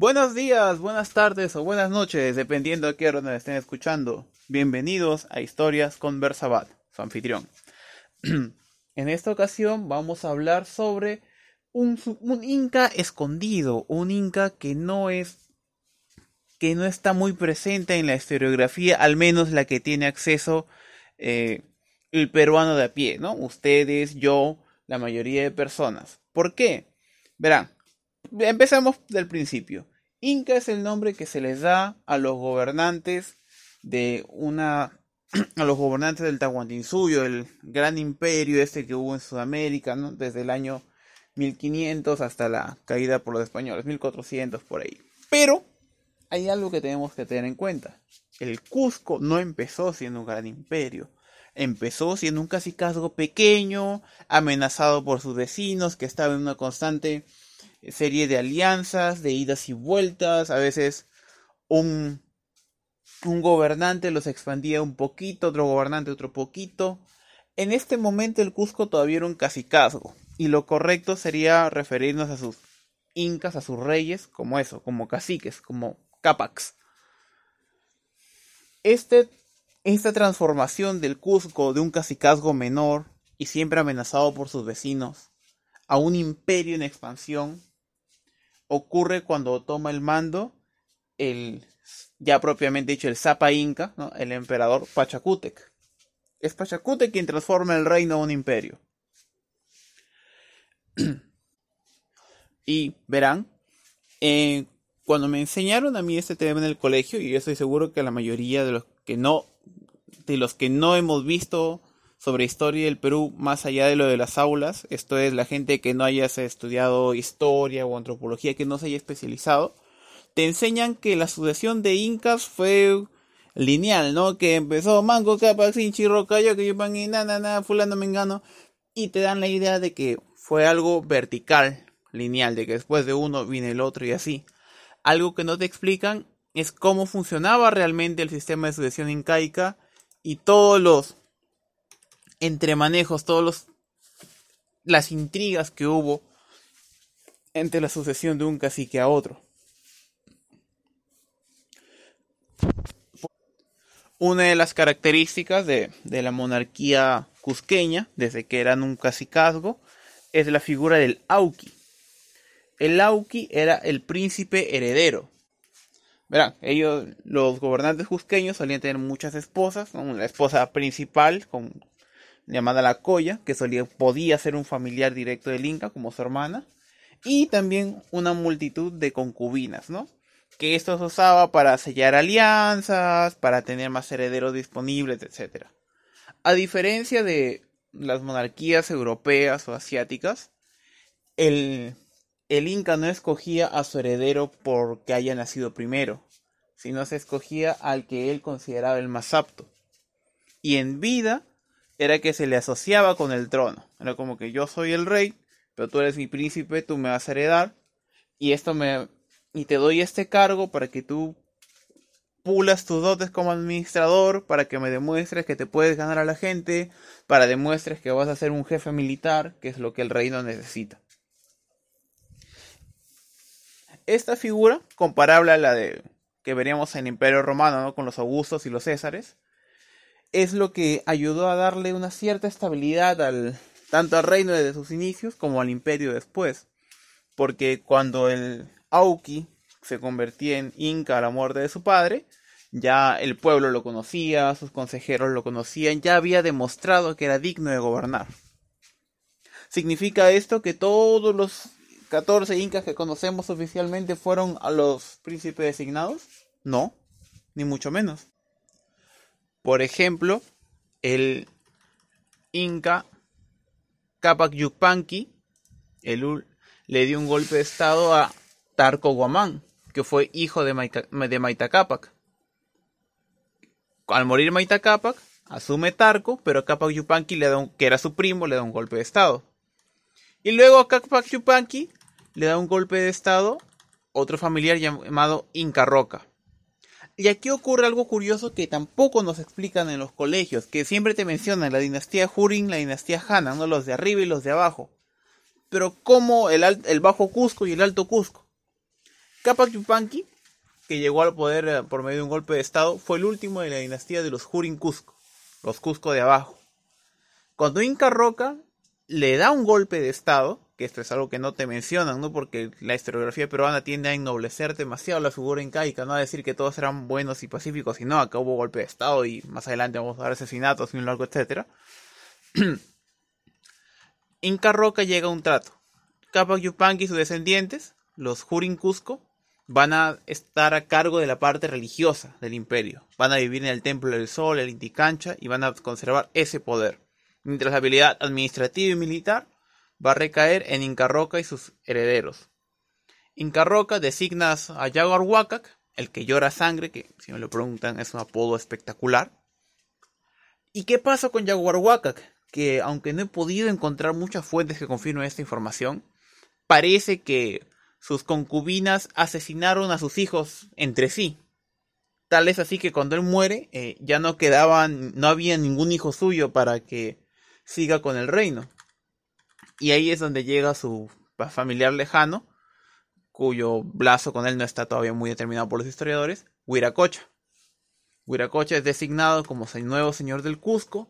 Buenos días, buenas tardes o buenas noches, dependiendo de qué hora nos estén escuchando. Bienvenidos a Historias con Versabat, su anfitrión. en esta ocasión vamos a hablar sobre un, inca escondido, un inca que no es que no está muy presente en la historiografía, al menos la que tiene acceso eh, el peruano de a pie, ¿no? Ustedes, yo, la mayoría de personas. ¿Por qué? Verán, empecemos del principio. Inca es el nombre que se les da a los gobernantes de una a los gobernantes del Tahuantinsuyo, el gran imperio este que hubo en Sudamérica, ¿no? Desde el año 1500 hasta la caída por los españoles, 1400 por ahí. Pero hay algo que tenemos que tener en cuenta. El Cusco no empezó siendo un gran imperio. Empezó siendo un cacicazgo pequeño, amenazado por sus vecinos, que estaba en una constante serie de alianzas, de idas y vueltas, a veces un, gobernante los expandía un poquito, otro gobernante otro poquito. En este momento el Cusco todavía era un cacicazgo, y lo correcto sería referirnos a sus incas, a sus reyes, como eso, como caciques, como capacs. Este, esta transformación del Cusco de un cacicazgo menor y siempre amenazado por sus vecinos a un imperio en expansión ocurre cuando toma el mando el ya propiamente dicho el Zapa Inca, el emperador Pachacútec. Es Pachacútec quien transforma el reino en un imperio. y verán, eh, cuando me enseñaron a mí este tema en el colegio, y yo estoy seguro que la mayoría de los que no, de los que no hemos visto sobre historia del Perú más allá de lo de las aulas, esto es la gente que no haya estudiado historia o antropología, que no se haya especializado, te enseñan que la sucesión de incas fue lineal, ¿no? Que empezó Mango, Capac, Sinchi, Rocayo, que y nada, fulano, mengano, y te dan la idea de que fue algo vertical, lineal, de que después de uno viene el otro y así. Algo que no te explican es cómo funcionaba realmente el sistema de sucesión incaica y todos los entremanejos, todos los las intrigas que hubo entre la sucesión de un cacique a otro. Una de las características de, de la monarquía cusqueña, desde que eran un cacicazgo, es la figura del Auqui. El Auqui era el príncipe heredero. Verán, ellos, los gobernantes cusqueños solían tener muchas esposas, la esposa principal con llamada la Coya, que solía, podía ser un familiar directo del Inca, como su hermana, y también una multitud de concubinas, ¿no? Que esto se usaba para sellar alianzas, para tener más herederos disponibles, etc. A diferencia de las monarquías europeas o asiáticas, el, el Inca no escogía a su heredero porque haya nacido primero, sino se escogía al que él consideraba el más apto. Y en vida era que se le asociaba con el trono. Era como que yo soy el rey, pero tú eres mi príncipe, tú me vas a heredar y esto me y te doy este cargo para que tú pulas tus dotes como administrador, para que me demuestres que te puedes ganar a la gente, para demuestres que vas a ser un jefe militar, que es lo que el reino necesita. Esta figura, comparable a la de que veríamos en el Imperio Romano, con los Augustos y los Césares, es lo que ayudó a darle una cierta estabilidad al tanto al reino desde sus inicios como al imperio después. Porque cuando el Auki se convertía en Inca a la muerte de su padre, ya el pueblo lo conocía, sus consejeros lo conocían, ya había demostrado que era digno de gobernar. ¿Significa esto que todos los 14 incas que conocemos oficialmente fueron a los príncipes designados? No, ni mucho menos. Por ejemplo, el Inca Capac Yupanqui le dio un golpe de estado a Tarco Guamán, que fue hijo de, Maita, Capac. Al morir Maita Capac, asume Tarco, pero Capac Yupanqui, le da que era su primo, le da un golpe de estado. Y luego a Capac Yupanqui le da un golpe de estado otro familiar llamado Inca Roca. Y aquí ocurre algo curioso que tampoco nos explican en los colegios, que siempre te mencionan la dinastía Hurin, la dinastía Hanna, ¿no? los de arriba y los de abajo. Pero como el, el Bajo Cusco y el Alto Cusco. Capac Yupanqui, que llegó al poder eh, por medio de un golpe de estado, fue el último de la dinastía de los Jurin Cusco, los Cusco de abajo. Cuando Inca Roca le da un golpe de estado, que esto es algo que no te mencionan, ¿no? Porque la historiografía peruana tiende a ennoblecer demasiado la figura incaica, no a decir que todos eran buenos y pacíficos, sino acá hubo golpe de estado y más adelante vamos a ver asesinatos y un largo etcétera. Inca Roca llega a un trato. Capac Yupanqui y sus descendientes, los Jurin Cusco, van a estar a cargo de la parte religiosa del imperio. Van a vivir en el Templo del Sol, el Inti Cancha, y van a conservar ese poder. Mientras la habilidad administrativa y militar va a recaer en Inca Roca y sus herederos. Inca Roca designa a Jaguar Huacac, el que llora sangre, que si me lo preguntan es un apodo espectacular. ¿Y qué pasa con Jaguar Huacac? Que aunque no he podido encontrar muchas fuentes que confirmen esta información, parece que sus concubinas asesinaron a sus hijos entre sí. Tal es así que cuando él muere, eh, ya no quedaban, no había ningún hijo suyo para que siga con el reino. Y ahí es donde llega su familiar lejano, cuyo lazo con él no está todavía muy determinado por los historiadores, Huiracocha. Huiracocha es designado como nuevo señor del Cusco,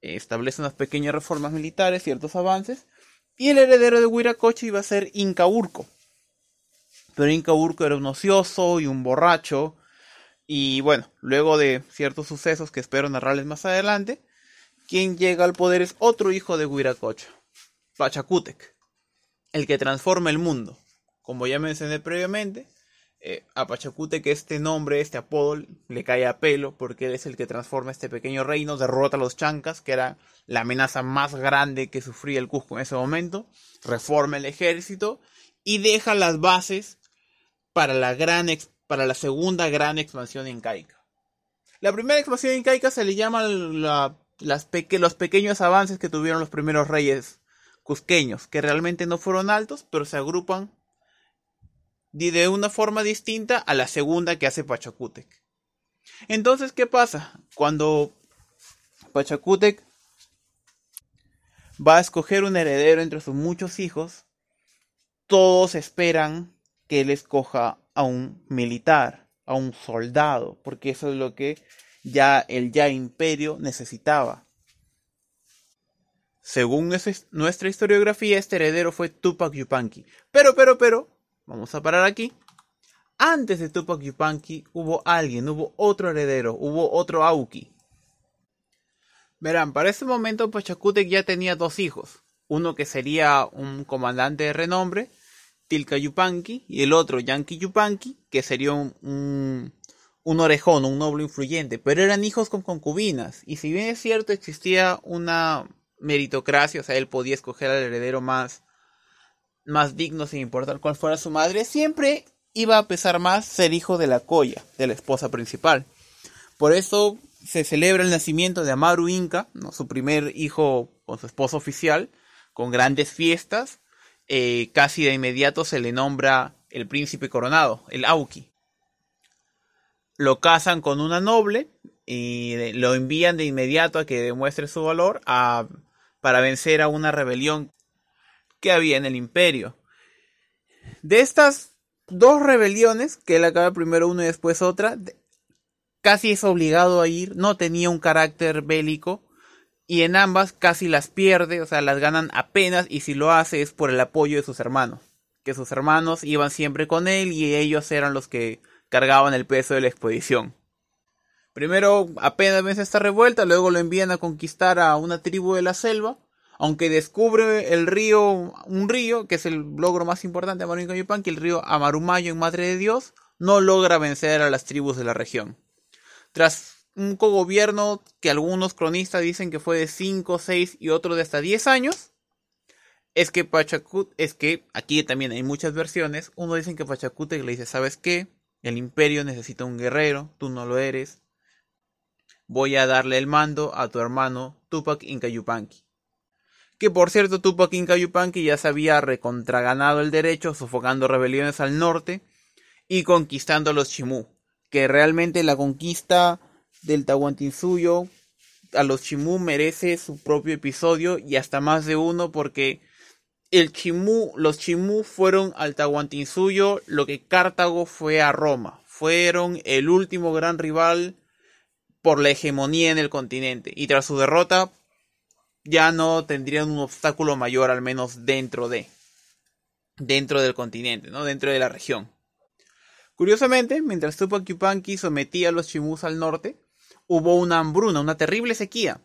establece unas pequeñas reformas militares, ciertos avances, y el heredero de Huiracocha iba a ser Inca Urco. Pero Inca Urco era un ocioso y un borracho, y bueno, luego de ciertos sucesos que espero narrarles más adelante, quien llega al poder es otro hijo de Huiracocha, Pachacútec, el que transforma el mundo. Como ya mencioné previamente, eh, a Pachacútec este nombre, este apodo, le cae a pelo porque él es el que transforma este pequeño reino, derrota a los chancas, que era la amenaza más grande que sufría el Cusco en ese momento, reforma el ejército y deja las bases para la, gran para la segunda gran expansión incaica. La primera expansión incaica se le llama los pequeños avances que tuvieron los primeros reyes cusqueños, que realmente no fueron altos, pero se agrupan de una forma distinta a la segunda que hace Pachacútec. Entonces, ¿qué pasa? Cuando Pachacútec va a escoger un heredero entre sus muchos hijos, todos esperan que él escoja a un militar, a un soldado, porque eso es lo que ya el ya imperio necesitaba. Según nuestra historiografía, este heredero fue Tupac Yupanqui. Pero, pero, pero, vamos a parar aquí. Antes de Tupac Yupanqui hubo alguien, hubo otro heredero, hubo otro Auki. Verán, para ese momento Pachacútec ya tenía dos hijos. Uno que sería un comandante de renombre, Tilka Yupanqui, y el otro, Yankee Yupanqui, que sería un un orejón, un noble influyente, pero eran hijos con concubinas. Y si bien es cierto, existía una meritocracia, o sea, él podía escoger al heredero más, más digno sin importar cuál fuera su madre, siempre iba a pesar más ser hijo de la colla, de la esposa principal. Por eso se celebra el nacimiento de Amaru Inca, su primer hijo con su esposa oficial, con grandes fiestas. Eh, casi de inmediato se le nombra el príncipe coronado, el Auki lo casan con una noble y lo envían de inmediato a que demuestre su valor para vencer a una rebelión que había en el imperio. De estas dos rebeliones, que él acaba primero una y después otra, casi es obligado a ir, no tenía un carácter bélico y en ambas casi las pierde, o sea, las ganan apenas y si lo hace es por el apoyo de sus hermanos, que sus hermanos iban siempre con él y ellos eran los que cargaban el peso de la expedición. Primero apenas vence esta revuelta, luego lo envían a conquistar a una tribu de la selva, aunque descubre el río, un río, que es el logro más importante de Amarumayo Yupan, que el río Amarumayo en Madre de Dios, no logra vencer a las tribus de la región. Tras un cogobierno que algunos cronistas dicen que fue de 5, 6 y otros de hasta 10 años, es que Pachacut, es que aquí también hay muchas versiones, uno dicen que Pachacute le dice, ¿sabes qué? El imperio necesita un guerrero, tú no lo eres. Voy a darle el mando a tu hermano Tupac Inca Yupanqui. Que por cierto, Tupac Inca Yupanqui ya se había recontraganado el derecho, sofocando rebeliones al norte y conquistando a los Chimú. Que realmente la conquista del Tahuantinsuyo a los Chimú merece su propio episodio y hasta más de uno porque el Chimú, los Chimú fueron al Tahuantinsuyo lo que Cartago fue a Roma. Fueron el último gran rival por la hegemonía en el continente. Y tras su derrota, ya no tendrían un obstáculo mayor, al menos dentro de. dentro del continente, ¿no? Dentro de la región. Curiosamente, mientras Tupac Yupanqui sometía a los Chimús al norte, hubo una hambruna, una terrible sequía.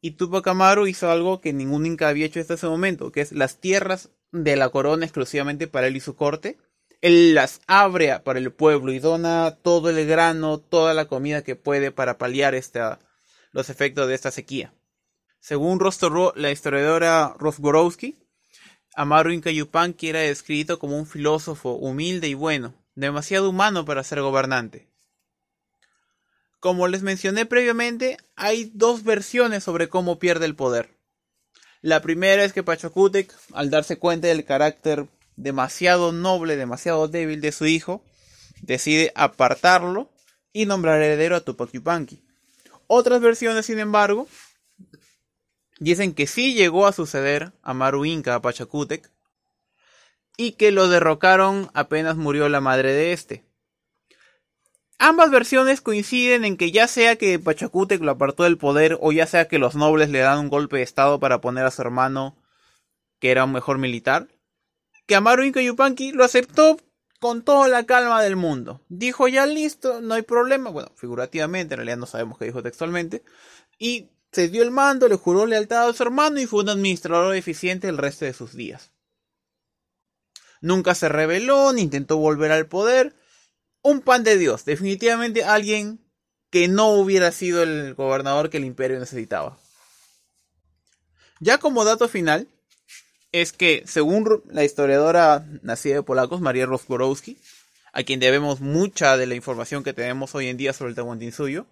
Y Tupac Amaru hizo algo que ningún inca había hecho hasta ese momento, que es las tierras de la corona exclusivamente para él y su corte. Él las abre para el pueblo y dona todo el grano, toda la comida que puede para paliar los efectos de esta sequía. Según la historiadora Rosborowski, Amaru Inca Yupanqui era descrito como un filósofo humilde y bueno, demasiado humano para ser gobernante. Como les mencioné previamente, hay dos versiones sobre cómo pierde el poder. La primera es que Pachacútec, al darse cuenta del carácter demasiado noble, demasiado débil de su hijo, decide apartarlo y nombrar heredero a Tupac Yupanqui. Otras versiones, sin embargo, dicen que sí llegó a suceder a Maru Inca a Pachacútec y que lo derrocaron apenas murió la madre de este. Ambas versiones coinciden en que ya sea que Pachacútec lo apartó del poder o ya sea que los nobles le dan un golpe de estado para poner a su hermano, que era un mejor militar, que Amaru Inca Yupanqui lo aceptó con toda la calma del mundo. Dijo ya listo, no hay problema, bueno, figurativamente, en realidad no sabemos qué dijo textualmente, y se dio el mando, le juró lealtad a su hermano y fue un administrador eficiente el resto de sus días. Nunca se rebeló ni intentó volver al poder, un pan de Dios, definitivamente alguien que no hubiera sido el gobernador que el imperio necesitaba. Ya como dato final, es que según la historiadora nacida de polacos, María Rosborowski, a quien debemos mucha de la información que tenemos hoy en día sobre el Tahuantinsuyo,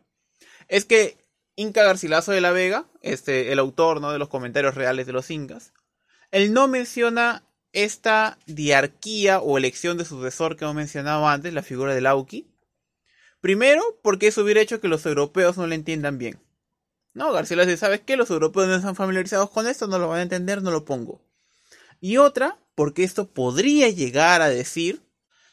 es que Inca Garcilaso de la Vega, este, el autor ¿no? de los comentarios reales de los incas, él no menciona esta diarquía o elección de sucesor que hemos mencionado antes, la figura del Auki. Primero, porque eso hubiera hecho que los europeos no le entiendan bien. No, García dice, ¿sabes qué? Los europeos no están familiarizados con esto, no lo van a entender, no lo pongo. Y otra, porque esto podría llegar a decir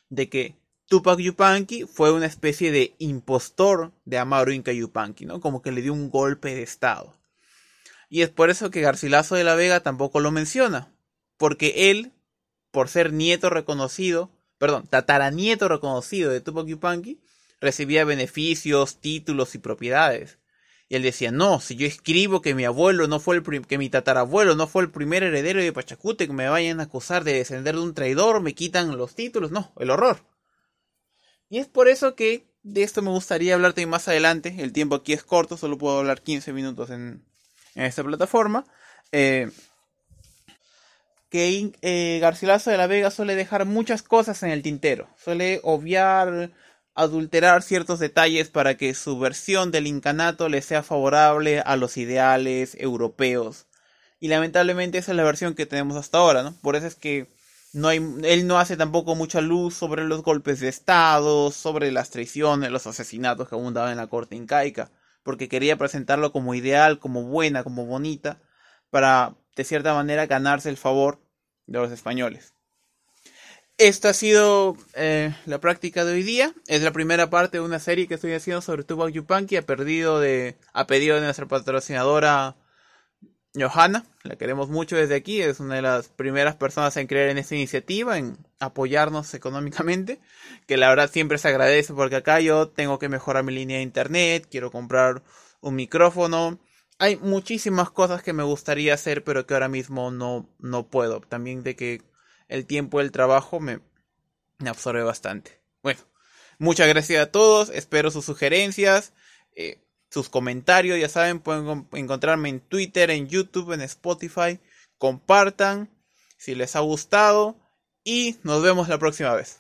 de que Tupac Yupanqui fue una especie de impostor de Amaru Inca Yupanqui, ¿no? Como que le dio un golpe de estado. Y es por eso que Garcilaso de la Vega tampoco lo menciona, porque él, por ser nieto reconocido, perdón, tataranieto reconocido de Tupac Yupanqui, recibía beneficios, títulos y propiedades. Y él decía, no, si yo escribo que mi abuelo no fue el que mi tatarabuelo no fue el primer heredero de Pachacute, que me vayan a acusar de descender de un traidor, me quitan los títulos, no, el horror. Y es por eso que de esto me gustaría hablarte más adelante. El tiempo aquí es corto, solo puedo hablar 15 minutos en, en esta plataforma. Eh, que eh, Garcilaso de la Vega suele dejar muchas cosas en el tintero, suele obviar, adulterar ciertos detalles para que su versión del incanato le sea favorable a los ideales europeos. Y lamentablemente esa es la versión que tenemos hasta ahora, ¿no? Por eso es que no él no hace tampoco mucha luz sobre los golpes de Estado, sobre las traiciones, los asesinatos que abundaban en la corte incaica, porque quería presentarlo como ideal, como buena, como bonita, para de cierta manera ganarse el favor de los españoles. Esta ha sido eh, la práctica de hoy día. Es la primera parte de una serie que estoy haciendo sobre Tupac Yupanqui a, perdido de, a pedido de nuestra patrocinadora Johanna. La queremos mucho desde aquí. Es una de las primeras personas en creer en esta iniciativa, en apoyarnos económicamente. Que la verdad siempre se agradece porque acá yo tengo que mejorar mi línea de internet. Quiero comprar un micrófono hay muchísimas cosas que me gustaría hacer, pero que ahora mismo no, no puedo. También de que el tiempo del trabajo me, me absorbe bastante. Bueno, muchas gracias a todos. Espero sus sugerencias, eh, sus comentarios. Ya saben, pueden encontrarme en Twitter, en YouTube, en Spotify. Compartan si les ha gustado y nos vemos la próxima vez.